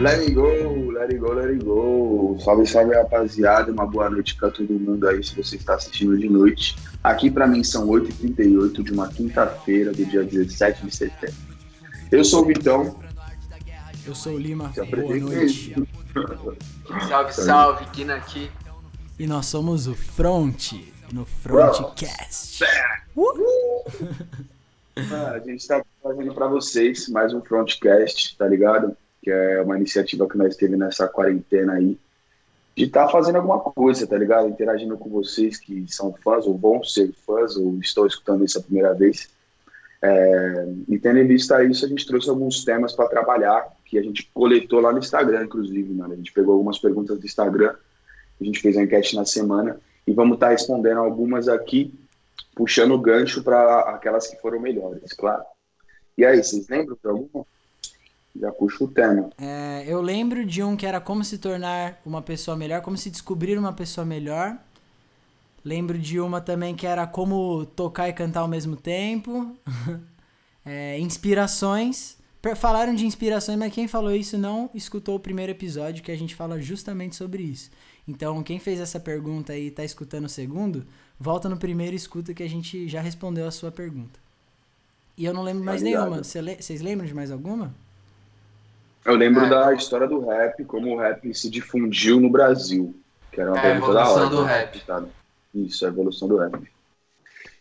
Let it go, let it go, let it go. Salve, salve, rapaziada. Uma boa noite pra todo mundo aí, se você está assistindo de noite. Aqui pra mim são 8h38 de uma quinta-feira do dia 17 de setembro. Eu sou o Vitão. Eu sou o Lima. Boa noite. Salve, salve, Kina aqui. E nós somos o Front, no Frontcast. Ah, a gente está fazendo para vocês mais um Frontcast, tá ligado? Que é uma iniciativa que nós teve nessa quarentena aí. De estar fazendo alguma coisa, tá ligado? Interagindo com vocês que são fãs, ou vão ser fãs, ou estão escutando isso a primeira vez. É, e tendo em vista isso, a gente trouxe alguns temas para trabalhar, que a gente coletou lá no Instagram, inclusive, mano. A gente pegou algumas perguntas do Instagram, a gente fez a enquete na semana, e vamos estar respondendo algumas aqui, puxando o gancho para aquelas que foram melhores, claro. E aí, vocês lembram de alguma? Já puxa o tema. É, eu lembro de um que era como se tornar uma pessoa melhor, como se descobrir uma pessoa melhor. Lembro de uma também que era como tocar e cantar ao mesmo tempo. É, inspirações. Falaram de inspirações, mas quem falou isso não escutou o primeiro episódio que a gente fala justamente sobre isso. Então, quem fez essa pergunta e tá escutando o segundo, volta no primeiro e escuta que a gente já respondeu a sua pergunta. E eu não lembro mais nenhuma. Vocês lembram de mais alguma? Eu lembro É. da história do rap, como o rap se difundiu no Brasil. Que era uma É, a pergunta da evolução hora. do né? rap. Tá? Isso, a evolução do rap.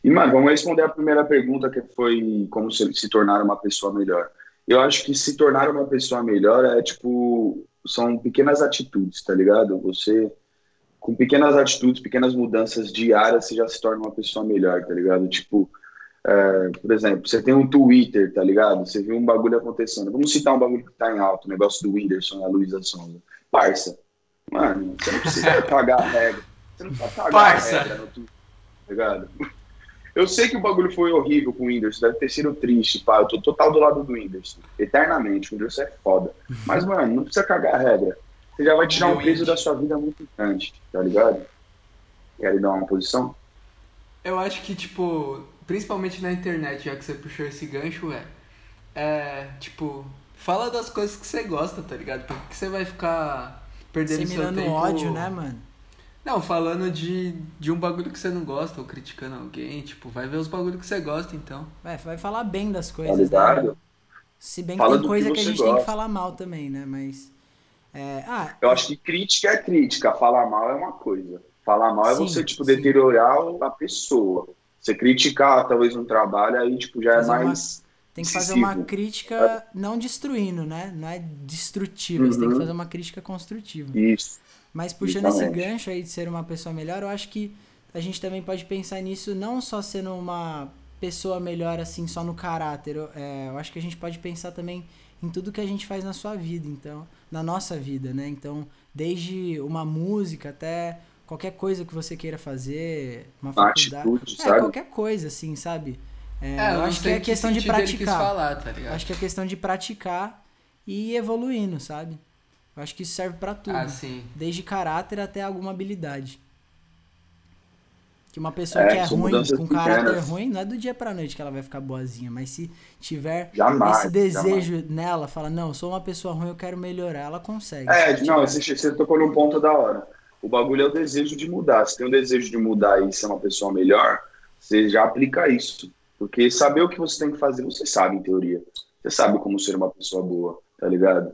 E, mano, vamos responder a primeira pergunta, que foi como se, se tornar uma pessoa melhor. Eu acho que se tornar uma pessoa melhor é, tipo, são pequenas atitudes, tá ligado? Você, com pequenas atitudes, pequenas mudanças diárias, você já se torna uma pessoa melhor, tá ligado? Tipo, é, por exemplo, você tem um Twitter, tá ligado? Você viu um bagulho acontecendo. Vamos citar um bagulho que tá em alto, o negócio do Whindersson e a Luísa Sonza. Parça, mano, você não precisa cagar a regra. Você não precisa cagar Parça. a regra no Twitter, tá ligado? Eu sei que o bagulho foi horrível com o Whindersson, deve ter sido triste, pá. Eu tô total do lado do Whindersson. Eternamente, o Whindersson é foda. Mas, mano, não precisa cagar a regra. Você já vai tirar um peso da sua vida muito grande, tá ligado? Querem dar uma posição? Eu acho que, tipo, principalmente na internet, já que você puxou esse gancho, é. É, tipo, fala das coisas que você gosta, tá ligado? Por que que você vai ficar perdendo seu tempo. ódio, né, mano? Não, falando de, de um bagulho que você não gosta, ou criticando alguém, tipo, vai ver os bagulhos que você gosta, então. Vai, vai falar bem das coisas, né? Se bem que Fala tem do coisa que que, a você gente tem que gosta. falar mal também, né? Mas. É, ah, Eu acho que crítica é crítica, falar mal é uma coisa. Falar mal é Sim, você, tipo, sim. deteriorar a pessoa. Você criticar, talvez, um trabalho, aí, tipo, já é Fazer uma- mais... tem que fazer uma crítica não destruindo, né? Não é destrutiva, você tem que Uhum. fazer uma crítica construtiva. Isso. Mas puxando esse Justamente. gancho aí de ser uma pessoa melhor, eu acho que a gente também pode pensar nisso não só sendo uma pessoa melhor assim só no caráter. Eu, é, eu acho que a gente pode pensar também em tudo que a gente faz na sua vida, então, na nossa vida, né? Então, desde uma música até qualquer coisa que você queira fazer, uma Uma faculdade, atitude, é, sabe? qualquer coisa assim, sabe? É, É, eu acho que é que questão de praticar. falar, tá ligado? Acho que é questão de praticar e ir evoluindo, sabe? Eu acho que isso serve pra tudo Ah, sim. desde caráter até alguma habilidade. Que uma pessoa É, que é ruim, com caráter pequenas. ruim, não é do dia pra noite que ela vai ficar boazinha, mas se tiver Jamais, esse desejo nela, fala, não, eu sou uma pessoa ruim, eu quero melhorar, ela consegue. É, não, você, você tocou num ponto da hora. O bagulho é o desejo de mudar. Se tem o desejo de mudar e ser uma pessoa melhor, você já aplica isso. Porque saber o que você tem que fazer, você sabe, em teoria. Você sabe como ser uma pessoa boa, tá ligado?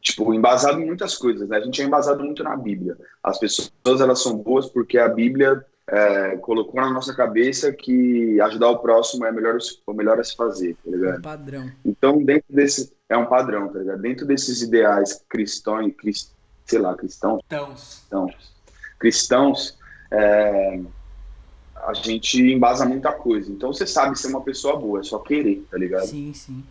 Tipo, embasado em muitas coisas, né? A gente é embasado muito na Bíblia. As pessoas, elas são boas porque a Bíblia é, colocou na nossa cabeça que ajudar o próximo é melhor, o melhor a se fazer, tá ligado? um padrão. Então, dentro desse. É um padrão, tá ligado? Dentro desses ideais cristãos, crist, sei lá, cristãos, Então, cristãos, cristãos é, a gente embasa muita coisa. Então, você sabe ser uma pessoa boa, é só querer, tá ligado? Sim, sim.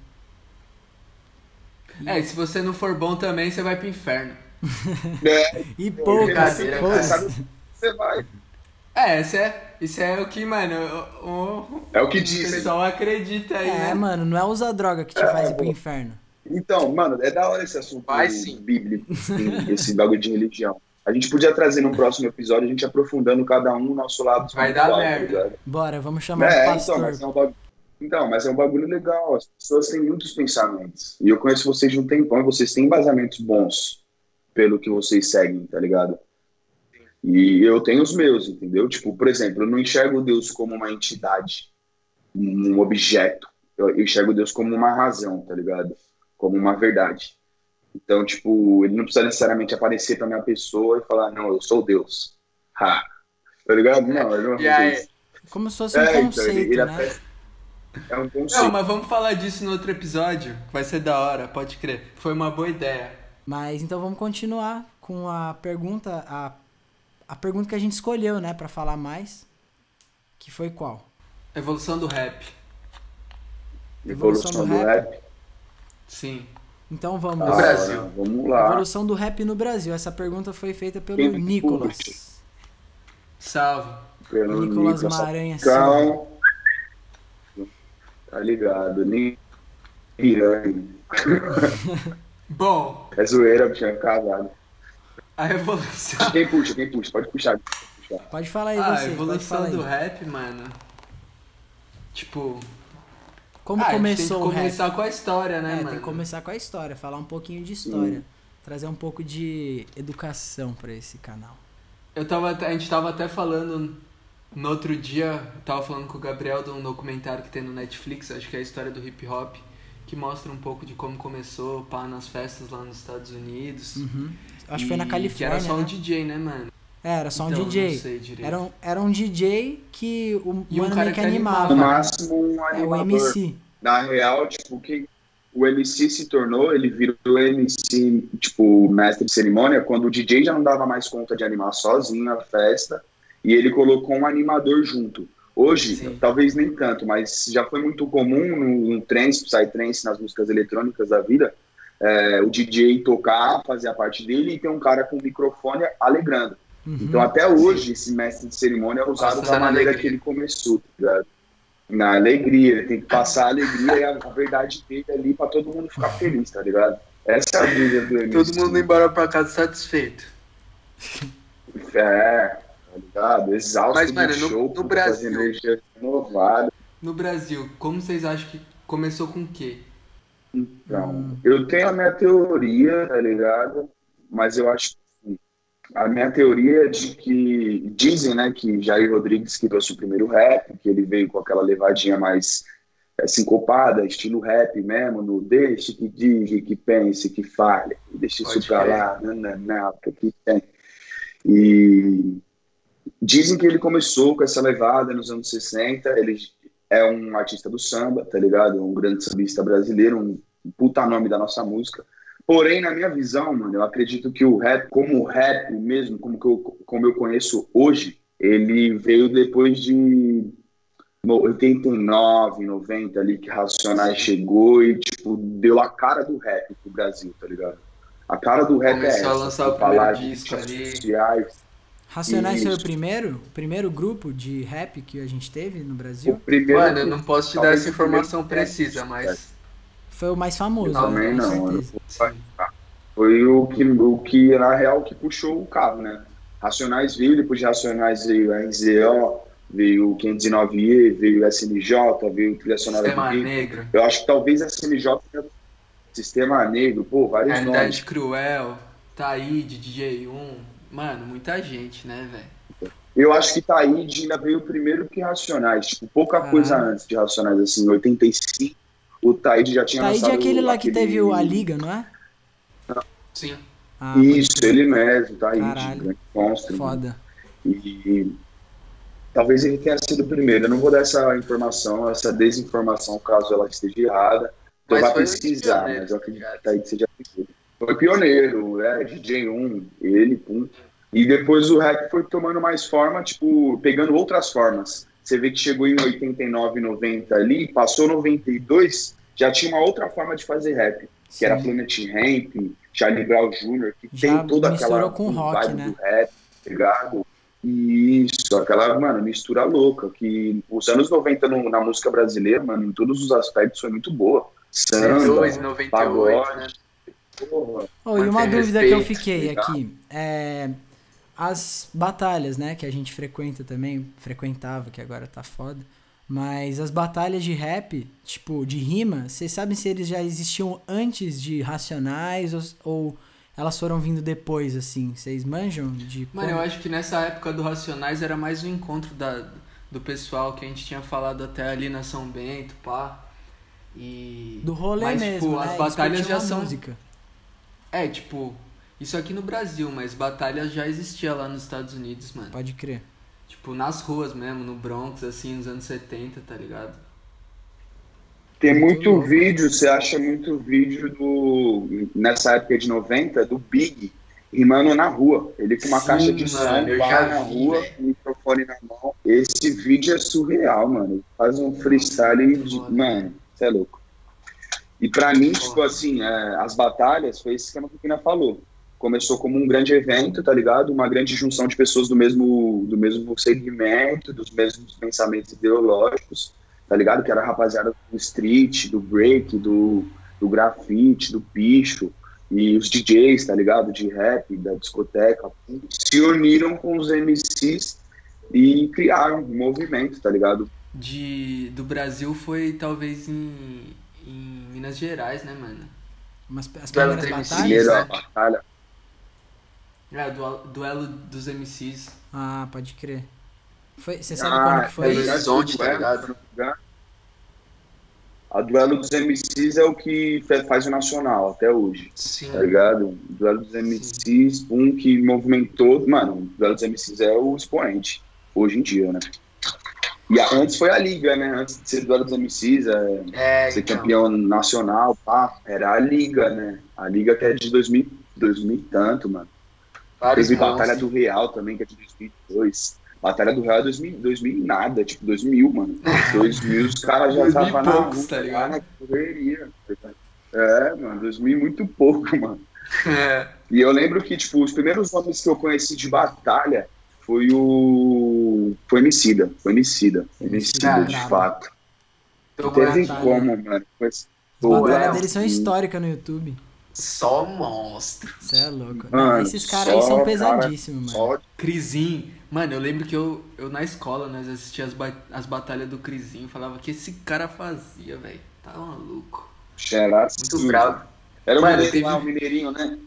é, e se você não for bom também, você vai pro inferno. É, E poucas, brincadeira, você foda-se. sabe que você vai. É, isso é, isso é o que, mano, o, o- É o que o dizem. pessoal acredita aí, É, né? mano, não é usar droga que te É, faz ir pro pô. inferno. Então, mano, é da hora esse assunto Vai sim. bíblico, assim, esse bagulho de religião. A gente podia trazer num próximo episódio, a gente aprofundando cada um no nosso lado Vai dar tá merda. ligado? Bora, vamos chamar o É, pastor. então, mas é um bagulho. Então, mas é um bagulho legal. As pessoas têm muitos pensamentos. E eu conheço vocês de um tempão e vocês têm embasamentos bons pelo que vocês seguem, tá ligado? E eu tenho os meus, entendeu? Tipo, por exemplo, eu não enxergo Deus como uma entidade, um objeto. Eu enxergo Deus como uma razão, tá ligado? Como uma verdade. Então, tipo, ele não precisa necessariamente aparecer pra minha pessoa e falar, não, eu sou Deus. Ha. Tá ligado? Não, ele não vai isso. Como se fosse um é, conceito, então, ele, ele né? É um conceito. Não, mas vamos falar disso no outro episódio. Vai ser da hora, pode crer. Foi uma boa ideia. Mas então vamos continuar com a pergunta, a, a pergunta que a gente escolheu, né, para falar mais. Que foi qual? Evolução do rap. Evolução, Evolução do, do rap? Sim. Então vamos. No Brasil. Vamos lá. Evolução do rap no Brasil. Essa pergunta foi feita pelo Quem Nicolas. Salve. Pelo Nicolas, Nicolas Maranha. Cão. Tá ligado? Nem Bom. É zoeira, tinha é casado. A evolução. Quem puxa, quem puxa? Pode puxar. Pode falar aí, ah, você. A evolução do rap, mano. Tipo. Como ah, começou o rap? começar com a história, né, é, mano? Tem que começar com a história, falar um pouquinho de história. Hum. Trazer um pouco de educação para esse canal. Eu tava, a gente tava até falando no outro dia, tava falando com o Gabriel de um documentário que tem no Netflix, acho que é a história do hip hop, que mostra um pouco de como começou pá, nas festas lá nos Estados Unidos. Uhum. Acho que foi na Califórnia. Que era só né? um DJ, né, mano? É, era só então, um DJ. Era um, era um DJ que o e mano um meio que animava. No máximo um animador. É o MC. Na real, tipo, que o MC se tornou, ele virou MC, tipo, mestre de cerimônia, quando o DJ já não dava mais conta de animar sozinho a festa, e ele colocou um animador junto. Hoje, Sim. talvez nem tanto, mas já foi muito comum no, no trance, psytrance, nas músicas eletrônicas da vida, é, o DJ tocar, fazer a parte dele e ter um cara com microfone alegrando. Uhum. Então, até hoje, Sim. esse mestre de cerimônia é usado Nossa, da maneira alegria. que ele começou, tá ligado? Na alegria, ele tem que passar a alegria e a, a verdade dele ali pra todo mundo ficar feliz, tá ligado? Essa é a vida do MC. Todo mundo embora pra casa satisfeito. É, tá ligado? Exausto Mas, mano, no, show, no Brasil, energia renovada. No Brasil, como vocês acham que começou com o quê? Então, hum. eu tenho a minha teoria, tá ligado? Mas eu acho que a minha teoria é de que dizem, né, que Jair Rodrigues que trouxe o primeiro rap, que ele veio com aquela levadinha mais é, sincopada, estilo rap mesmo, no deixe que diga, que pense, que fale, deixe isso pra lá, não, que tem. E Dizem que ele começou com essa levada nos anos 60, ele é um artista do samba, tá ligado? Um grande sambista brasileiro, um puta nome da nossa música. Porém, na minha visão, mano, eu acredito que o rap, como o rap mesmo, como, que eu, como eu conheço hoje, ele veio depois de 89, 90 ali, que Racionais chegou e, tipo, deu a cara do rap pro Brasil, tá ligado? A cara do rap Começou é essa. a lançar o primeiro disco ali. Sociais, Racionais foi o primeiro, o primeiro grupo de rap que a gente teve no Brasil? Mano, eu não posso te dar essa informação precisa, mas. Foi o mais famoso. Também né? não. Foi o que, o que, na real, que puxou o carro, né? Racionais veio, depois de Racionais veio a NZO, veio o 509E, veio o SNJ, veio o Trilha Sonora Sistema Negro. Eu acho que talvez a SNJ Sistema Negro, pô, vários Realidade nomes. Cruel, Taíde, DJ1. Mano, muita gente, né, velho? Eu acho que Taíde ainda veio primeiro que Racionais. Tipo, pouca Caralho. coisa antes de Racionais, assim, em 85, o Taíde já tinha Taíde lançado... é aquele lá que teve a Liga, não é? Sim. Ah, Isso, ele mesmo, Taíde, grande monstro. Foda. E talvez ele tenha sido o primeiro. Eu não vou dar essa informação, essa desinformação, caso ela esteja errada. Eu vou pesquisar, mas eu acredito que Taíde seja primeiro foi pioneiro, é, DJ1, ele, pum. E depois o rap foi tomando mais forma, tipo, pegando outras formas. Você vê que chegou em 89, 90 ali, passou 92, já tinha uma outra forma de fazer rap, Sim. que era Planet Ramp, Charlie Brown Jr., que já tem toda aquela com rock, vibe né? do rap, tá ligado? Isso, aquela, mano, mistura louca, que os anos 90 no, na música brasileira, mano, em todos os aspectos foi muito boa. Samba, 98, pagode, né? Oh, e uma dúvida respeito, que eu fiquei aqui é as batalhas, né, que a gente frequenta também, frequentava, que agora tá foda. Mas as batalhas de rap, tipo, de rima, vocês sabem se eles já existiam antes de Racionais ou, ou elas foram vindo depois, assim? Vocês manjam de Mano, eu acho que nessa época do Racionais era mais um encontro da, do pessoal que a gente tinha falado até ali na São Bento, pá. E... Do rolê mas, mesmo, tipo, né? as batalhas já são... música. É, tipo, isso aqui no Brasil, mas batalha já existia lá nos Estados Unidos, mano. Pode crer. Tipo, nas ruas mesmo, no Bronx, assim, nos anos 70, tá ligado? Tem Muito vídeo, você acha muito vídeo do. Nessa época de 90, do Big rimando na rua. Ele com uma Sim, caixa de som, mano, vai já na vi, rua, o microfone na mão. Esse vídeo é surreal, mano. Ele Faz um freestyle de. foda. Mano, você é louco. E pra mim, tipo assim, é, as batalhas foi esse esquema que a Pina falou. Começou como um grande evento, tá ligado? Uma grande junção de pessoas do mesmo, do mesmo segmento, dos mesmos pensamentos ideológicos, tá ligado? Que era a rapaziada do street, do break, do, do grafite, do picho, e os DJs, tá ligado? De rap, da discoteca, se uniram com os MCs e criaram um movimento, tá ligado? De, do Brasil foi talvez em, em Minas Gerais, né, mano? Mas as primeiras batalhas. Né? batalha. É, duelo, duelo dos MCs. Ah, pode crer. Foi, você sabe Ah, quando que foi? É Horizonte, tá duelo, ligado? A duelo dos MCs é o que faz o nacional até hoje, Sim. tá ligado? Duelo dos MCs, um que movimentou. Mano, o duelo dos MCs é o expoente, hoje em dia, né? E a- antes foi a Liga, né? Antes de ser duelo dos MCs, é, É, ser então. campeão nacional, pá, era a Liga, né? A Liga que é de 2000, 2000 e tanto, mano. Vários Teve. Batalha do Real também, que é de 2002. Batalha do Real é 2000, 2000 e nada, tipo 2000, mano. 2000 os caras já 2000 estavam na poucos, tá ligado? na correria. É, mano, 2000 e muito pouco, mano. É. E eu lembro que, tipo, os primeiros nomes que eu conheci de batalha foi o... Foi Emicida, foi Emicida. Emicida, Emicida, de fato. Não teve como, mano. Foi- As batalhas é, deles são históricas no YouTube. Só monstro. Você é louco. Mano, Não, esses caras aí são cara- pesadíssimos, mano. Só Crisinho. Mano, eu lembro que eu, eu na escola, nós assistia as, ba- as batalhas do Crisinho, falava que esse cara fazia, velho. Tá maluco. Xerá, Muito bravo. Era o Mano, mineirinho teve- lá, o mineirinho, né?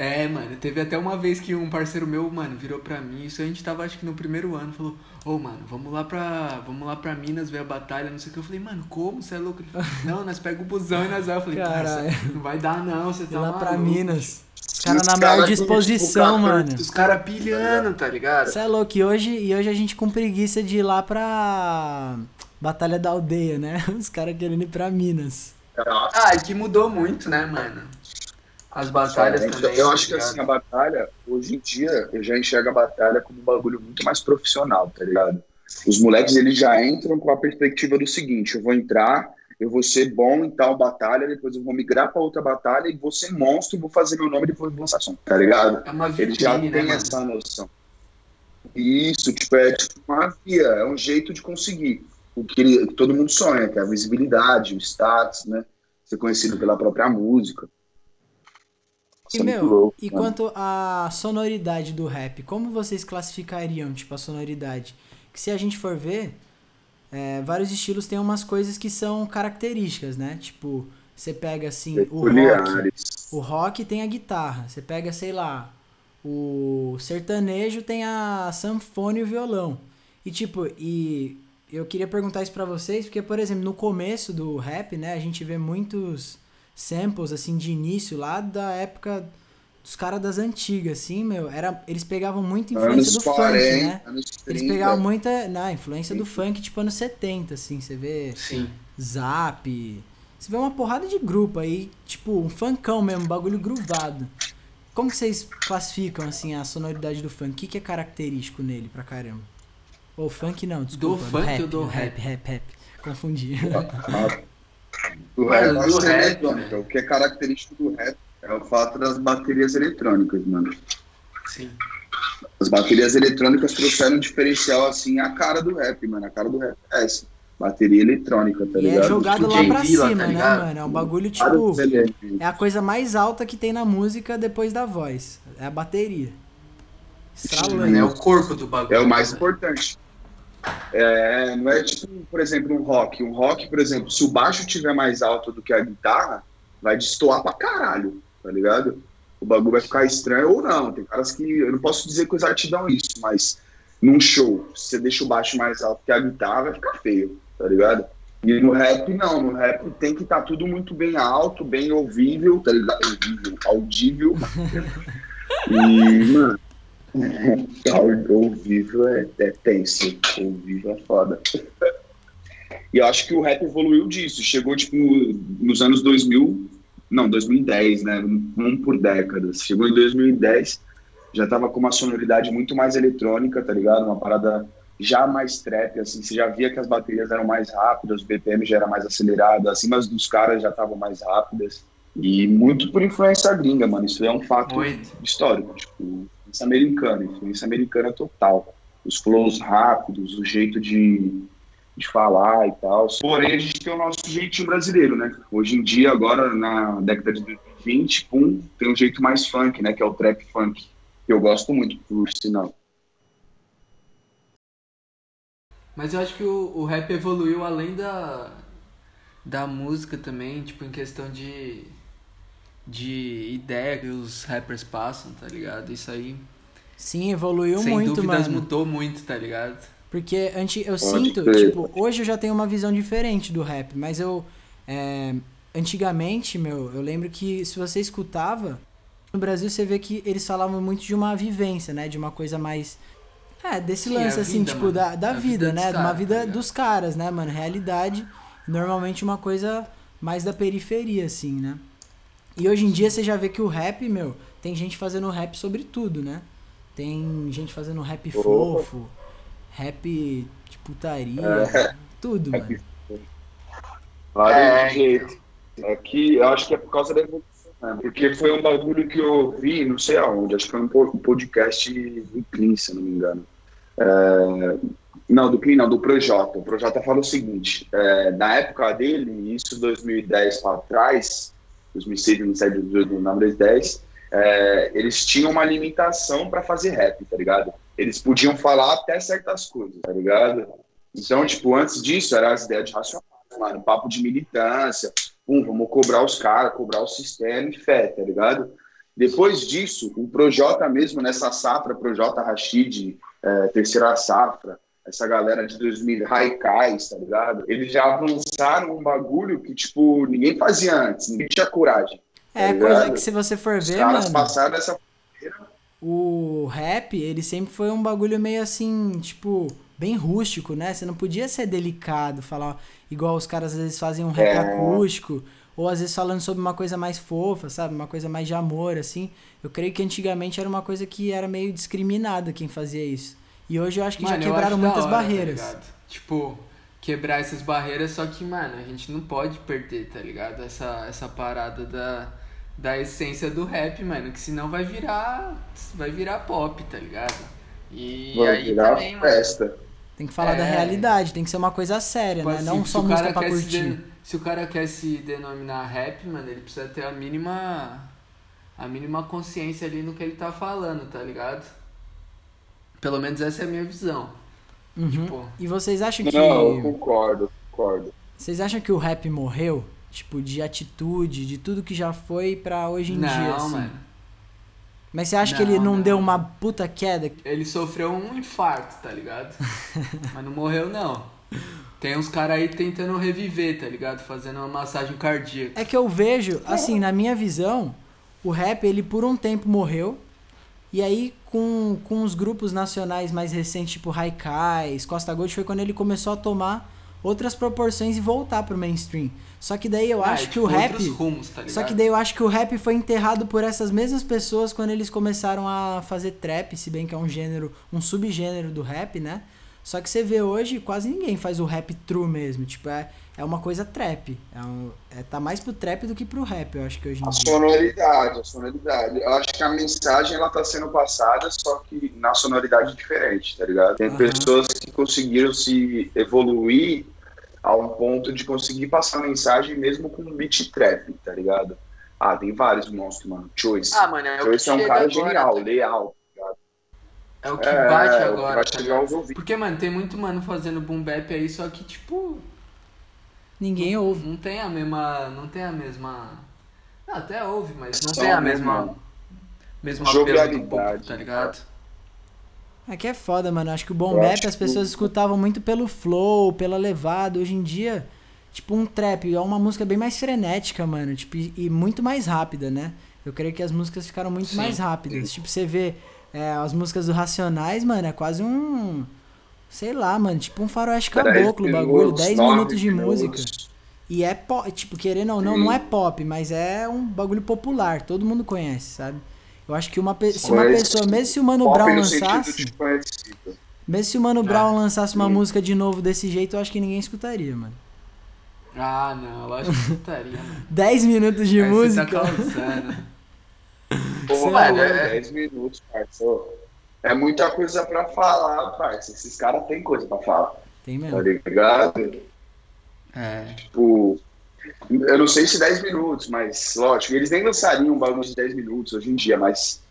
É, mano, teve até uma vez que um parceiro meu, mano, virou pra mim, isso a gente tava acho que no primeiro ano, falou, ô mano, vamos lá pra. Vamos lá pra Minas ver a batalha, não sei o que. Eu falei, mano, como? Você é louco? Ele falou, não, nós pega o busão e nós vai. Eu falei, Caralho. cara, não vai dar não, você tá lá pra maluco. Minas. Os caras na cara maior com, disposição, tipo, mano. Os caras pilhando, tá ligado? Você é louco. E hoje, e hoje a gente com preguiça de ir lá pra Batalha da Aldeia, né? Os caras querendo ir pra Minas. Ah, e que mudou muito, né, mano? As batalhas Cara, também. Eu tá acho que ligado? assim, a batalha, hoje em dia, eu já enxergo a batalha como um bagulho muito mais profissional, tá ligado? Os moleques, eles já entram com a perspectiva do seguinte, eu vou entrar, eu vou ser bom em tal batalha, depois eu vou migrar pra outra batalha e vou ser monstro, vou fazer meu nome e depois vou lançar som, tá ligado? É uma Ele já vitrine, tem né, mano? essa noção. Isso, tipo, é tipo uma via, é um jeito de conseguir o que, ele- que todo mundo sonha, que é a visibilidade, o status, né? Ser conhecido pela própria música. E, meu, e mano. quanto à sonoridade do rap, como vocês classificariam, tipo, a sonoridade? Que se a gente for ver, é, vários estilos têm umas coisas que são características, né? Tipo, você pega, assim, o rock, o rock tem a guitarra. Você pega, sei lá, o sertanejo tem a sanfona e o violão. E, tipo, e eu queria perguntar isso pra vocês, porque, por exemplo, no começo do rap, né, a gente vê muitos samples, assim, de início, lá da época dos caras das antigas, assim, meu, era, eles pegavam muita influência Anos do 40, funk, né? anos 30. Eles pegavam muita, na influência do funk, tipo, anos 70, assim, você vê Sim. Zap, você vê uma porrada de grupo aí, tipo, um funkão mesmo, um bagulho gruvado. Como que vocês classificam, assim, a sonoridade do funk? O que, que é característico nele pra caramba? Ou funk não, desculpa. funk rap, ou do rap? Rap, rap, Confundi. O Do é eletrônica. velho. O que é característico do rap é o fato das baterias eletrônicas, mano. Sim. As baterias eletrônicas trouxeram um diferencial, assim, a cara do rap, mano. A cara do rap é essa. Bateria eletrônica, tá e ligado? é jogado Tipo lá pra Jay-Z lá, cima, tá né, mano? É um bagulho, tipo, é a coisa mais alta que tem na música depois da voz. É a bateria. Estralando. É o corpo do bagulho. É o mais né? importante. É, não é tipo, por exemplo, um rock. Um rock, por exemplo, se o baixo tiver mais alto do que a guitarra, vai destoar pra caralho, tá ligado? O bagulho vai ficar estranho ou não. Tem caras que. Eu não posso dizer que os artistas dão isso, mas num show, se você deixa o baixo mais alto que a guitarra, vai ficar feio, tá ligado? E no rap, não. No rap tem que estar tá tudo muito bem alto, bem ouvível, tá ligado? Audível. e, mano. Ouvível é, é tenso. Ouvível é foda. E eu acho que o rap evoluiu disso. Chegou, tipo, nos anos 2000, não, 2010, né? Um por décadas. Chegou em 2010, já tava com uma sonoridade muito mais eletrônica, tá ligado? Uma parada já mais trap, assim. Você já via que as baterias eram mais rápidas, o BPM já era mais acelerado, assim, mas dos caras já estavam mais rápidas. E muito por influência gringa, mano. Isso é um fato muito. histórico. Tipo, influência americana, influência americana total. Os flows rápidos, o jeito de, de falar e tal. Porém, a gente tem o nosso jeitinho brasileiro, né? Hoje em dia, agora, na década de 2020, pum, tem um jeito mais funk, né? Que é o trap funk. Que eu gosto muito, por sinal. Mas eu acho que o, o rap evoluiu além da, da música também, tipo, em questão de de ideia que os rappers passam, tá ligado? Isso aí. Sim, evoluiu sem muito, dúvidas, mano. mudou muito, tá ligado? Porque antes eu sinto, tipo, hoje eu já tenho uma visão diferente do rap, mas eu. É, antigamente, meu, eu lembro que se você escutava, no Brasil você vê que eles falavam muito de uma vivência, né? De uma coisa mais. É, desse Sim, lance, assim, vida, tipo, mano. da, da vida, vida né? De uma vida tá dos caras, né, mano? Realidade. Normalmente uma coisa mais da periferia, assim, né? E hoje em dia você já vê que o rap, meu, tem gente fazendo rap sobre tudo, né? Tem gente fazendo rap oh. fofo, rap de putaria, é. tudo, mano. Vários é, jeitos. Aqui, eu acho que é por causa da evolução, né? Porque foi um bagulho que eu vi, não sei aonde, acho que foi um podcast do Clean, se não me engano. É, não, do Clean não, do Projota. O Projota fala o seguinte, é, na época dele, isso 2010 para trás, 2006, 2007, 2010, é, eles tinham uma limitação para fazer rap, tá ligado? Eles podiam falar até certas coisas, tá ligado? Então, tipo, antes disso, eram as ideias de racionais, mano, papo de militância, pum, vamos cobrar os caras, cobrar o sistema e fé, tá ligado? Depois disso, o Projota mesmo, nessa safra, Projota Rashid, é, terceira safra, essa galera de 2000, Raikais, tá ligado? Eles já avançaram um bagulho que, tipo, ninguém fazia antes, ninguém tinha coragem. Tá é, coisa que se você for Os ver, caras mano, passaram essa o rap, ele sempre foi um bagulho meio assim, tipo, bem rústico, né? Você não podia ser delicado, falar igual os caras às vezes fazem um rap é. acústico, ou às vezes falando sobre uma coisa mais fofa, sabe? Uma coisa mais de amor, assim. Eu creio que antigamente era uma coisa que era meio discriminada quem fazia isso. E hoje eu acho que mano, já quebraram muitas hora, tá barreiras. Tá tipo, quebrar essas barreiras, só que, mano, a gente não pode perder, tá ligado? Essa, essa parada da, da essência do rap, mano, que senão vai virar. Vai virar pop, tá ligado? E vai aí virar também, festa. Mano, tem que falar é... da realidade, tem que ser uma coisa séria, tipo né? Assim, não só música pra curtir. De... Se o cara quer se denominar rap, mano, ele precisa ter a mínima. A mínima consciência ali no que ele tá falando, tá ligado? Pelo menos essa é a minha visão. Uhum. Tipo... E vocês acham que. Não, eu concordo, concordo. Vocês acham que o rap morreu? Tipo, de atitude, de tudo que já foi pra hoje em não, dia, assim? Mano. Mas você acha não, que ele não, não, deu uma puta queda? Ele sofreu um infarto, tá ligado? Mas não morreu, não. Tem uns caras aí tentando reviver, tá ligado? Fazendo uma massagem cardíaca. É que eu vejo, assim, na minha visão, o rap, ele por um tempo morreu. E aí, com, com os grupos nacionais mais recentes, tipo Haikais, Costa Gold, foi quando ele começou a tomar outras proporções e voltar pro mainstream. Só que daí eu ah, acho que o rap. Rumos, tá só que daí eu acho que o rap foi enterrado por essas mesmas pessoas quando eles começaram a fazer trap, se bem que é um gênero, um subgênero do rap, né? Só que você vê hoje, quase ninguém faz o rap true mesmo. Tipo, é, é uma coisa trap. É um, é, tá mais pro trap do que pro rap, eu acho que hoje em a dia. A sonoridade, a sonoridade. Eu acho que a mensagem ela tá sendo passada, só que na sonoridade diferente, tá ligado? Tem uhum. pessoas que conseguiram se evoluir a um ponto de conseguir passar a mensagem mesmo com beat trap, tá ligado? Ah, tem vários monstros, mano. Choice. Ah, mano, é Choice é um cara agora, genial, tá leal. É o que é, bate é agora. Chegar aos ouvidos. Porque, mano, tem muito mano fazendo boom bap aí, só que, tipo. Ninguém ouve. Não tem a mesma. Não tem a mesma. Ah, até ouve, mas não só tem a mesma. Mesma jovialidade, tá ligado? Aqui é foda, mano. Acho que o bom bap as pessoas escutavam muito pelo flow, pela levada. Hoje em dia, tipo, um trap é uma música bem mais frenética, mano. Tipo, e muito mais rápida, né? Eu creio que as músicas ficaram muito Sim. mais rápidas. Tipo, você vê é, as músicas do Racionais, mano, é quase um. Sei lá, mano, tipo um faroeste caboclo o bagulho. 10 minutos de minutos. música. E é pop, tipo, querendo ou não, Sim. não é pop, mas é um bagulho popular, todo mundo conhece, sabe? Eu acho que uma, se uma pessoa, mesmo se o Mano Brown lançasse. Mesmo se o Mano Brown é. lançasse uma Sim. música de novo desse jeito, eu acho que ninguém escutaria, mano. Ah, não, eu acho que escutaria, mano. 10 minutos de Aí música. Você tá causando. Pô, mano, é 10 minutos, parceiro. É muita coisa pra falar, parceiro. Esses caras têm coisa pra falar. Tem mesmo. Tá ligado? É. Tipo, eu não sei se 10 minutos, mas lógico, eles nem lançariam um bagulho de 10 minutos hoje em dia, mas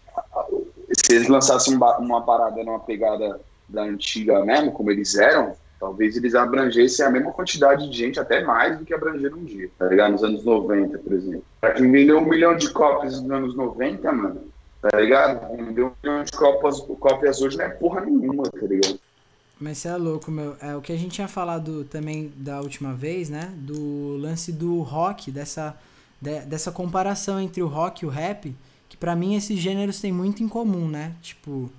se eles lançassem uma parada numa pegada da antiga mesmo, como eles eram, talvez eles abrangessem a mesma quantidade de gente, até mais do que abrangeram um dia, tá ligado? Nos anos 90, por exemplo. Pra quem vendeu um milhão de cópias nos anos 90, mano, tá ligado? Vendeu um milhão de cópias, cópias hoje não é porra nenhuma, tá ligado? Mas você é louco, meu. É o que a gente tinha falado também da última vez, né? Do lance do rock, dessa, de, dessa comparação entre o rock e o rap, que para mim esses gêneros têm muito em comum, né? Tipo,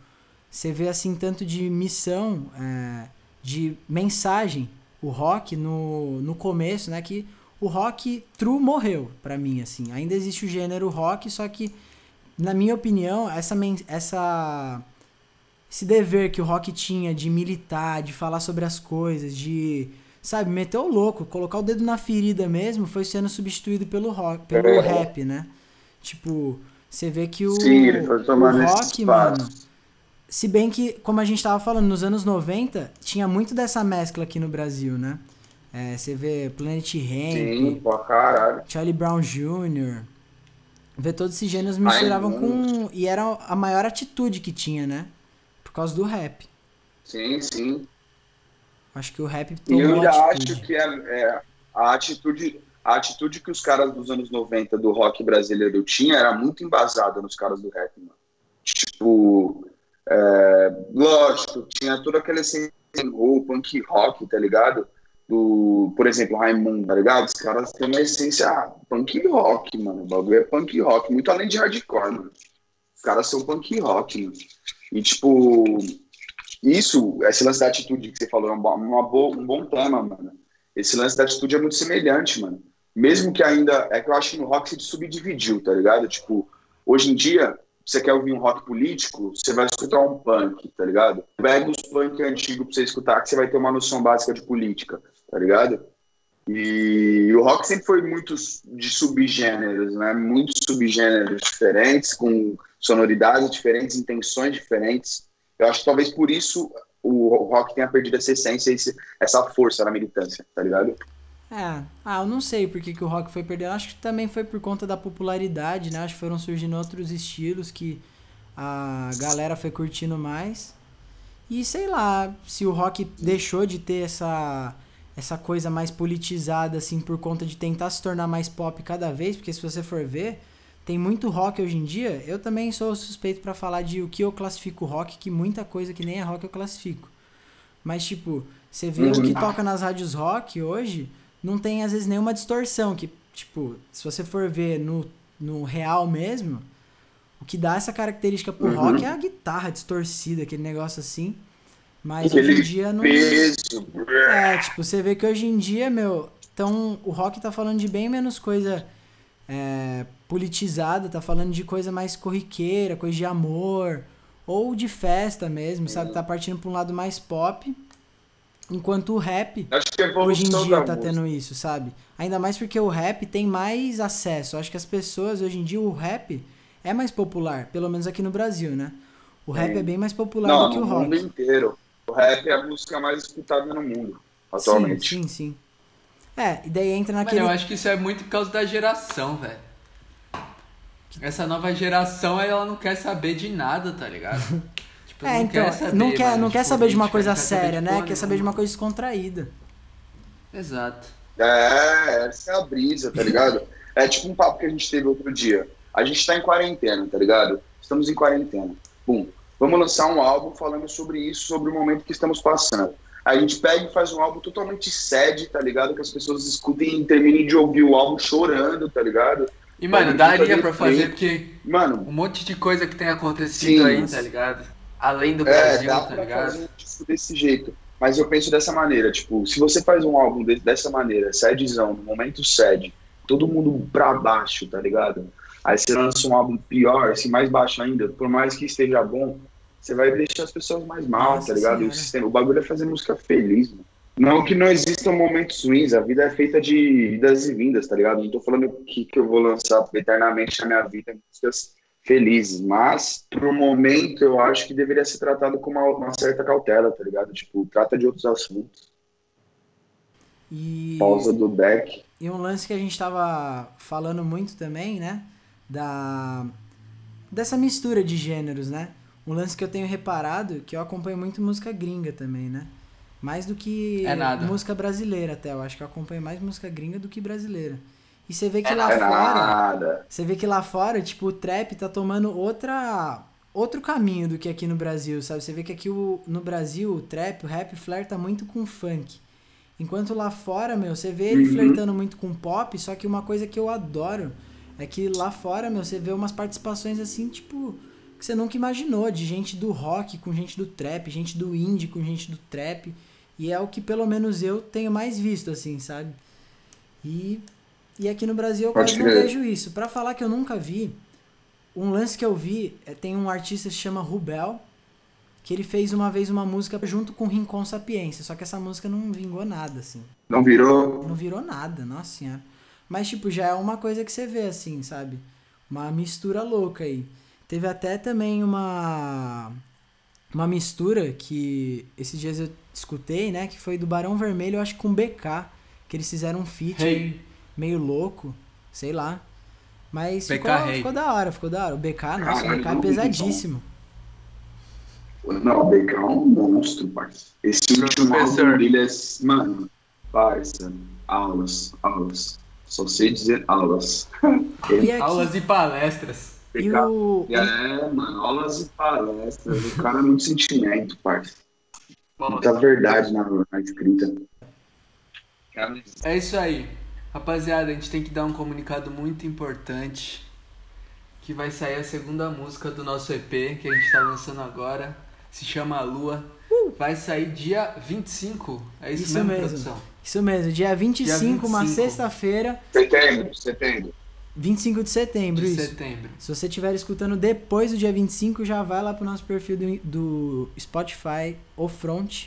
você vê assim tanto de missão, é, de mensagem, o rock no, no começo, né? Que o rock true morreu para mim, assim. Ainda existe o gênero rock, só que, na minha opinião, essa, essa esse dever que o rock tinha de militar, de falar sobre as coisas, de, sabe, meter o louco, colocar o dedo na ferida mesmo, foi sendo substituído pelo rock, pelo é. rap, né? Tipo, você vê que o, Sim, o rock, mano, se bem que, como a gente tava falando, nos anos 90, tinha muito dessa mescla aqui no Brasil, né? É, você vê Planet Ramp, Charlie Brown Jr., vê todos esses gêneros misturavam Ai, com... E era a maior atitude que tinha, né? Por causa do rap. Sim, sim. Acho que o rap tomou E eu ainda acho que é, é, a atitude a atitude que os caras dos anos 90 do rock brasileiro tinham era muito embasada nos caras do rap, mano. Tipo, é, lógico, tinha toda aquela essência o punk rock, tá ligado? Do, por exemplo, Raimundo, tá ligado? Os caras têm uma essência punk rock, mano. O bagulho é punk rock, muito além de hardcore, mano. Os caras são punk rock, mano. E, tipo, isso, esse lance da atitude que você falou, é uma, uma um bom tema, mano. Esse lance da atitude é muito semelhante, mano. Mesmo que ainda. É que eu acho que no rock se subdividiu, tá ligado? Tipo, hoje em dia, você quer ouvir um rock político, você vai escutar um punk, tá ligado? Pega os punk antigos pra você escutar, que você vai ter uma noção básica de política, tá ligado? E o rock sempre foi muito de subgêneros, né? Muitos subgêneros diferentes, com sonoridades diferentes, intenções diferentes. Eu acho que talvez por isso o rock tenha perdido essa essência, essa força na militância, tá ligado? É, ah, eu não sei por que, que o rock foi perdendo. Acho que também foi por conta da popularidade, né? Acho que foram surgindo outros estilos que a galera foi curtindo mais. E sei lá, se o rock deixou de ter essa essa coisa mais politizada assim por conta de tentar se tornar mais pop cada vez, porque se você for ver, tem muito rock hoje em dia. Eu também sou suspeito para falar de o que eu classifico rock, que muita coisa que nem é rock eu classifico. Mas tipo, você vê uhum. o que toca nas rádios rock hoje, não tem às vezes nenhuma distorção, que tipo, se você for ver no, no real mesmo, o que dá essa característica pro uhum. rock é a guitarra distorcida, aquele negócio assim. Mas aquele hoje em dia não. Peso. É, tipo, você vê que hoje em dia, meu, então o rock tá falando de bem menos coisa é, politizada, tá falando de coisa mais corriqueira, coisa de amor, ou de festa mesmo, sabe? Tá partindo pra um lado mais pop. Enquanto o rap, hoje em dia tá tendo isso, sabe? Ainda mais porque o rap tem mais acesso. Acho que as pessoas, hoje em dia, o rap é mais popular, pelo menos aqui no Brasil, né? O rap é bem mais popular Não, do que o rock. No mundo inteiro. O rap é a música mais escutada no mundo, atualmente. Sim, sim, sim. É, e daí entra naquele. Mano, eu acho que isso é muito por causa da geração, velho. Essa nova geração, ela não quer saber de nada, tá ligado? Tipo, É, não então, quer saber, não quer, mano, não quer tipo, saber de uma coisa quer séria, né? Quer saber de uma nenhuma. coisa descontraída. Exato. É, essa é a brisa, tá ligado? É tipo um papo que a gente teve outro dia. A gente tá em quarentena, tá ligado? Estamos em quarentena. Bum. Vamos lançar um álbum falando sobre isso, sobre o momento que estamos passando. A gente pega e faz um álbum totalmente sad, tá ligado? Que as pessoas escutem e terminem de ouvir o álbum chorando, tá ligado? E, mano, daria pra fazer, porque Mano, um monte de coisa que tem acontecido Sim, aí, tá ligado? Além do É, Brasil, dá tá pra ligado? fazer um disco desse jeito. Mas eu penso dessa maneira, tipo, se você faz um álbum de- dessa maneira, sadzão, no momento sad, todo mundo pra baixo, tá ligado? Aí você lança um álbum pior, assim, mais baixo ainda, por mais que esteja bom, você vai deixar as pessoas mais mal, Nossa tá ligado? Senhora. O, sistema, o bagulho é fazer música feliz, mano. Não que não existam momentos ruins, a vida é feita de idas e vindas, tá ligado? Não tô falando que, que eu vou lançar eternamente na minha vida músicas felizes, mas pro momento eu acho que deveria ser tratado com uma, uma certa cautela, tá ligado? Tipo, trata de outros assuntos. E, Pausa do deck. e um lance que a gente tava falando muito também, né? Da. Dessa mistura de gêneros, né? Um lance que eu tenho reparado que eu acompanho muito música gringa também, né? Mais do que É nada. música brasileira até. Eu acho que eu acompanho mais música gringa do que brasileira. E você vê que É lá fora. nada. Você vê que lá fora, tipo, o trap tá tomando outra outro caminho do que aqui no Brasil, sabe? Você vê que aqui o, no Brasil o trap, o rap flerta muito com funk. Enquanto lá fora, meu, você vê ele Uhum. flertando muito com pop, só que uma coisa que eu adoro é que lá fora, meu, você vê umas participações assim, tipo, que você nunca imaginou, de gente do rock com gente do trap, gente do indie com gente do trap. E é o que pelo menos eu tenho mais visto, assim, sabe? E, e aqui no Brasil eu quase não vejo isso. Pra falar que eu nunca vi, um lance que eu vi, é, tem um artista que se chama Rubel, que ele fez uma vez uma música junto com Rincon Sapiência, só que essa música não vingou nada, assim. Não virou? Não virou nada, nossa senhora. Mas, tipo, já é uma coisa que você vê, assim, sabe? Uma mistura louca aí. Teve até também uma. Uma mistura que esses dias eu escutei, né? Que foi do Barão Vermelho, eu acho que com BK. Que eles fizeram um feat Hey. meio louco, sei lá. Mas BK ficou, Hey. ficou da hora, ficou da hora. O BK, nossa, o BK é pesadíssimo. Não, o Beckham é um monstro, parça. Esse último álbum dele é. Mano, parça. Aulas, aulas. Só sei dizer aulas. E aqui, Aulas e palestras. E o, É, mano, aulas e palestras. O cara é muito sentimento, parça. Muita verdade na, na escrita. É isso aí. Rapaziada, a gente tem que dar um comunicado muito importante. Que vai sair a segunda música do nosso EP, que a gente tá lançando agora. Se chama A Lua. Vai sair dia 25. É isso, Isso mesmo, mesmo. produção? Isso mesmo, dia 25, uma 25. sexta-feira, Setembro, setembro. 25 de setembro, De isso. setembro. Se você estiver escutando depois do dia 25, já vai lá pro nosso perfil do, do Spotify, o Front,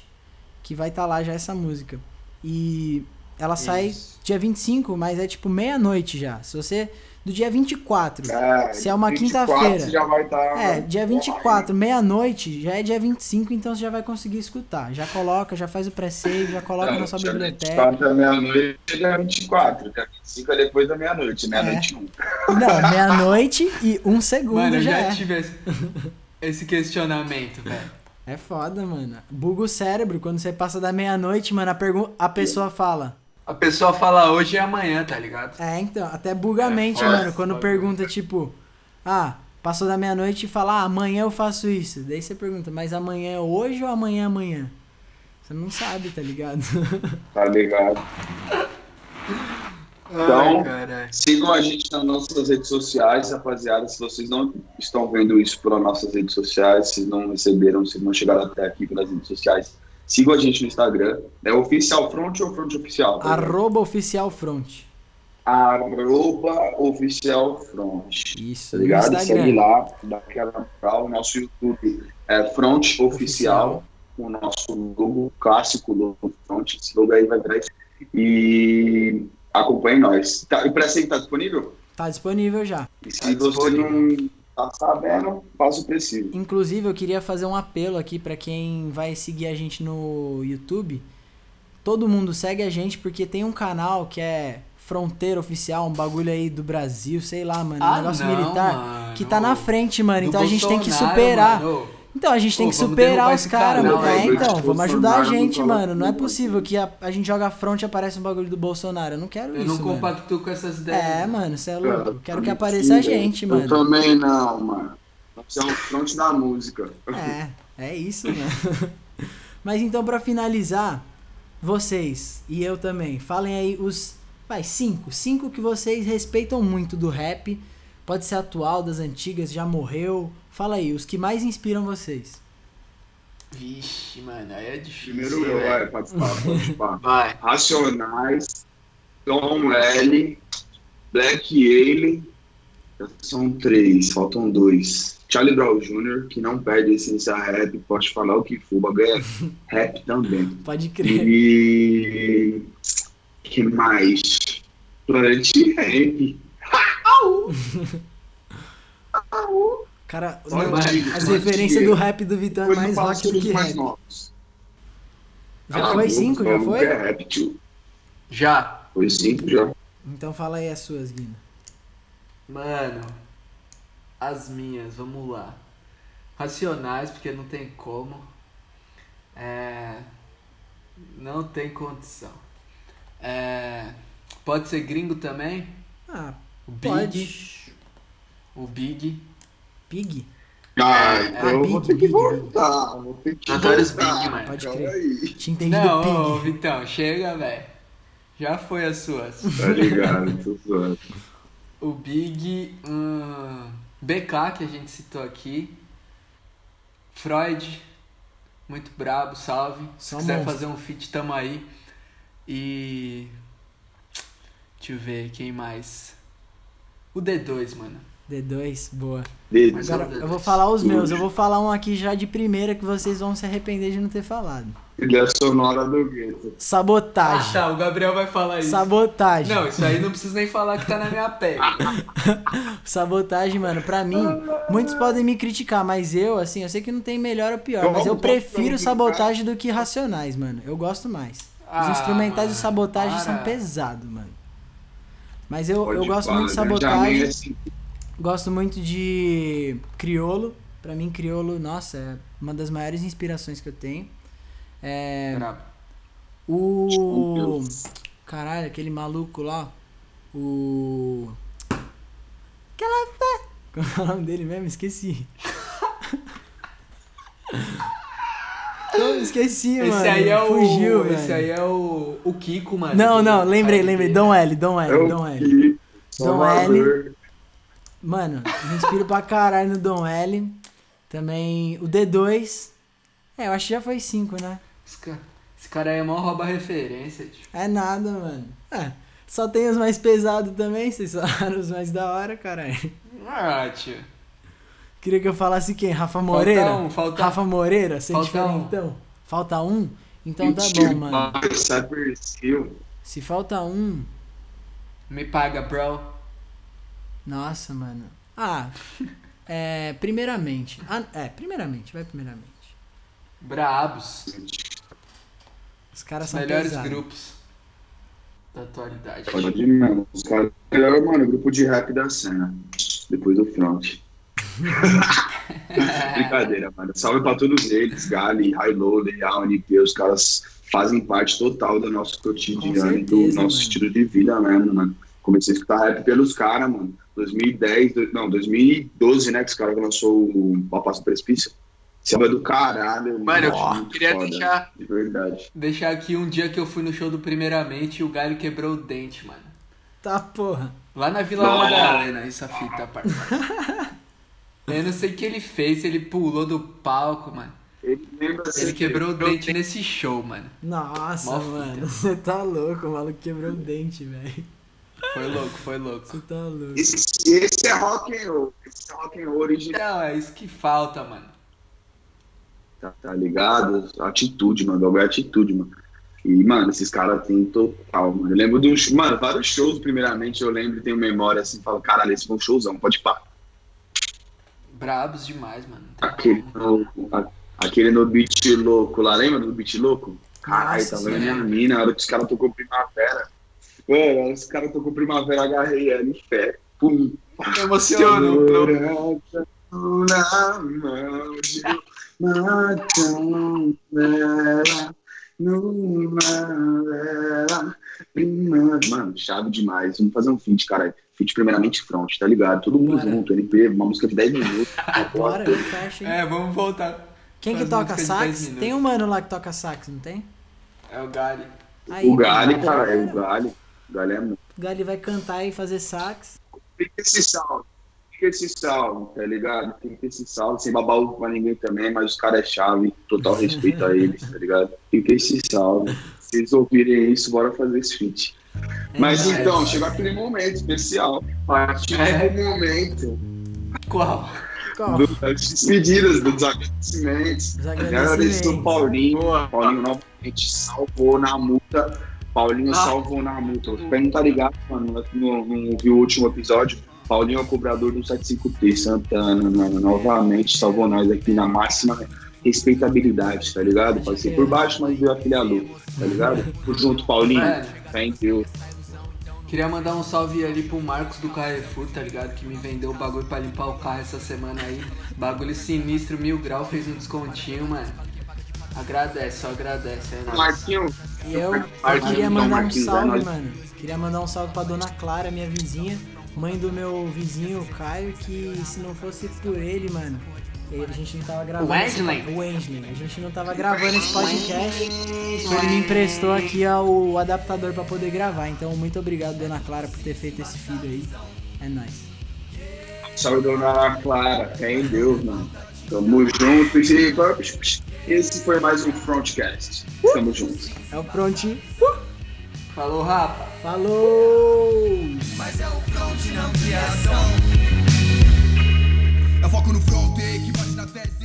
que vai estar lá já essa música. E ela sai Isso. dia 25, mas é tipo meia-noite já. Se você. Do dia 24. É, Se é uma 24 quinta-feira. você já vai tá estar. É, dia 24, meia-noite, já é dia 25, então você já vai conseguir escutar. Já coloca, já faz o pré-save, já coloca na sua dia biblioteca. 24 da meia-noite é dia 24. Dia 25 é depois da meia-noite, meia-noite um. Não, meia-noite e um segundo Mano, eu já, já é. tive esse, esse questionamento, velho. É foda, mano. Buga o cérebro. Quando você passa da meia-noite, mano, a, pergu- a pessoa fala. A pessoa fala hoje e amanhã, tá ligado? É, então, até buga a É mente, foda mano. Quando pergunta, tipo, ah, passou da meia-noite e fala, ah, amanhã eu faço isso. Daí você pergunta, mas amanhã é hoje ou amanhã é amanhã? Você não sabe, tá ligado? Tá ligado? Então, Ai. Sigam a gente nas nossas redes sociais, rapaziada. Se vocês não estão vendo isso pelas nossas redes sociais, se não receberam, se não chegaram até aqui pelas redes sociais, sigam a gente no Instagram. É oficial front ou front oficial? Arroba oficial front. Arroba oficial front. Isso, Tá ligado? Segue lá, dá aquela moral. O nosso YouTube é front oficial. Oficial. O nosso logo clássico logo front. Esse logo aí vai virar. isso. E acompanhe nós. Tá, e pra você tá disponível? Tá disponível já. E se Tá você não tá sabendo, faça o preciso. Inclusive, eu queria fazer um apelo aqui pra quem vai seguir a gente no YouTube. Todo mundo segue a gente porque tem um canal que é Fronteira Oficial, um bagulho aí do Brasil, sei lá, mano, um Ah, negócio não, militar mano. que tá na frente, mano. Do Então a gente tem que Bolsonaro, superar. mano. Então, a gente tem Pô, que vamos superar os caras, mano. aí, É, então, vamos ajudar a não gente, mano. Não é possível que a, a gente joga front e aparece um bagulho do Bolsonaro. Eu não quero Eu isso, não mano. compactuo com essas ideias. É, não. mano, você é louco. Eu quero que apareça a gente, Eu mano. também não, mano. Nós é o front da música. É, é isso, mano. Mas então, pra finalizar, vocês e eu também, falem aí os. Vai, cinco. Cinco que vocês respeitam muito do rap. Pode ser atual, das antigas, já morreu. Fala aí, os que mais inspiram vocês. Vixe, mano, aí é difícil. Primeiro eu, velho. vai, participar, participar. Vai. Racionais, Tom L, Black Alien, são três, faltam dois. Charlie Brown Jr., que não perde a essência rap, pode falar o que for, bagulho é rap também. Pode crer. E. que mais? Planet Ramp. Cara, não, as referências do rap do Vitão é mais rock do que rap. novos. Já Cala a foi cinco? Já foi? É rap, tio. Já. Foi cinco já. Então fala aí as suas, Guina. Mano, as minhas, vamos lá. Racionais, porque não tem como. É. Não tem condição. É. Pode ser gringo também? Ah, O Big. pode. O Big. Pig? Ah, É, então é eu Big, vou ter que Big, voltar. Vou ter que Adoro os voltar. Big, mano. Pode crer. aí. Te entendi Não, ô. Vitão, chega, velho. Já foi as suas. Tá ligado, tô zoando. O Big. Hum, BK, que a gente citou aqui. Freud. Muito brabo, salve. Só Se quiser monstro. fazer um feat, tamo aí. E. Deixa eu ver, quem mais? O D2, mano. D2, boa. Deles. Agora eu vou falar os meus. Eu vou falar um aqui já de primeira que vocês vão se arrepender de não ter falado. Trilha sonora do gueto. Ah, Sabotagem. tá, o Gabriel vai falar isso. Sabotagem. Não, isso aí não preciso nem falar que tá na minha pele. Sabotagem, mano, pra mim, muitos podem me criticar, mas eu, assim, eu sei que não tem melhor ou pior, mas eu prefiro sabotagem do que racionais, mano. Eu gosto mais. Os Ah, instrumentais de mano, sabotagem são pesados, mano. Mas eu, eu Pode gosto falar, muito de né? sabotagem. É assim, Gosto muito de Criolo. Pra mim, Criolo, nossa, é uma das maiores inspirações que eu tenho. É, Brabo. o. Caralho, aquele maluco lá. O. Aquela fé. Qual é o nome dele mesmo? Esqueci. Esqueci, mano. Esse aí é o. Fugiu, esse velho. aí é o. O Kiko, mano. Não, não, lembrei, lembrei. Dom L, Dom É L, Dom o L. Dom Salvador. Mano, me inspiro pra caralho no Dom L. Também o D2. É, eu acho que já foi 5, né? Esse cara, esse cara aí é mó rouba referência, tio. É nada, mano. É, só tem os mais pesados também, vocês falaram os mais da hora, caralho. Ah, tio. Queria que eu falasse quem? Rafa Moreira? um, falta- Rafa Moreira? Você falta diferentão? Falta um? Então tá bom, mano. Skill. Se falta um, Me paga, bro. nossa, mano. Ah, é, primeiramente. Ah, é, primeiramente, vai primeiramente. Brabos. Os caras Os são melhores pesados. grupos da atualidade. Pode ir mesmo. Os caras. Melhor, mano, grupo de rap da cena. Depois do front. Brincadeira, mano. Salve pra todos eles. Gali, High Loader, AONP. Os caras fazem parte total do nosso cotidiano e do nosso mano. estilo de vida mesmo, mano. Comecei a escutar rap pelos caras, mano. 2010, do- não, 2012, né? Que os caras lançou o Papasso do Precipício. É do caralho, Mano, eu queria foda, deixar- De verdade. Deixar aqui um dia que eu fui no show do Primeiramente e o galho quebrou o dente, mano. Tá, porra. Lá na Vila. Madalena, essa fita, parça. Eu não sei o que ele fez, ele pulou do palco, mano. Ele lembra assim, Ele quebrou o dente nesse show, mano. Nossa, Mó mano, fita. você tá louco, o maluco quebrou o dente, velho. Foi louco, foi louco. Você tá louco. Esse, esse é rock and roll. Esse é rock and roll original. Não, é isso que falta, mano. Tá, tá ligado? Atitude, mano. O bagulho é atitude, mano. E, mano, esses caras têm total, mano. Eu lembro de uns. Mano, vários shows, primeiramente, eu lembro e tenho memória assim, falo, caralho, esse foi um showzão, pode pá. Brabos demais, mano. Aquele no, aquele no beat louco lá, lembra do beat louco? Caralho, tava sim. minha mina, na hora que os caras tocou primavera. Mano, os caras tocou primavera, agarrei ela em fé. Pum. Emocionou. Segurança Na mão de numa Mano, chave demais. Vamos fazer um feat, cara. Feat primeiramente front, tá ligado? Todo mundo Bora. junto, NP, uma música de 10 minutos. Bora, fecha, hein? É, vamos voltar. Quem que toca música de 10 sax? Tem um mano lá que toca sax, não tem? É o Gali. Aí, o Gali, cara, é o. Gali. O Gali é muito. O Gali vai cantar e fazer sax. Tem que ter esse salve. Tem que ter esse salve, tá ligado? Tem que ter esse salve, sem babar ovo pra ninguém também, mas os caras é chave, total respeito a eles, tá ligado? Tem que ter esse salve. Se vocês ouvirem isso, bora fazer esse feat. Mas É, então, chegou aquele momento especial. Partiu É. o momento Qual? qual? do- das despedidas, dos agradecimentos. Os Agradeço agradecimentos. o Paulinho. Boa. Paulinho novamente salvou na multa. Paulinho Ah. salvou na multa. Quem não tá ligado, mano, não, não viu o último episódio. Paulinho é o cobrador do 75T Santana, mano. Novamente salvou nós aqui na máxima respeitabilidade, tá ligado? Passei por baixo, mas veio aquele alô, tá ligado? Tamo junto, Paulinho. Fé em Deus. Queria mandar um salve ali pro Marcos do Carrefour, tá ligado? Que me vendeu o bagulho pra limpar o carro essa semana aí. Bagulho sinistro, mil grau, fez um descontinho, mano. Agradece, só agradece. É nóis. Marquinho, E eu, eu queria não, mandar um é salve, mano. Queria mandar um salve pra dona Clara, minha vizinha, mãe do meu vizinho, Caio, que se não fosse por ele, mano, ele- a gente não tava gravando. O esse- Wesley. O Wesley. A gente não tava gravando esse podcast. Ele me emprestou aqui ó, o adaptador pra poder gravar. Então, muito obrigado, dona Clara, por ter feito esse filho aí. É nóis. salve dona Clara. Fé em Deus, mano. Tamo junto. E esse foi mais um Frontcast. Tamo juntos. É o prontinho. Falou, rapa. Falou! Mas é o front, não criação. Eu foco no front, que bate na tese.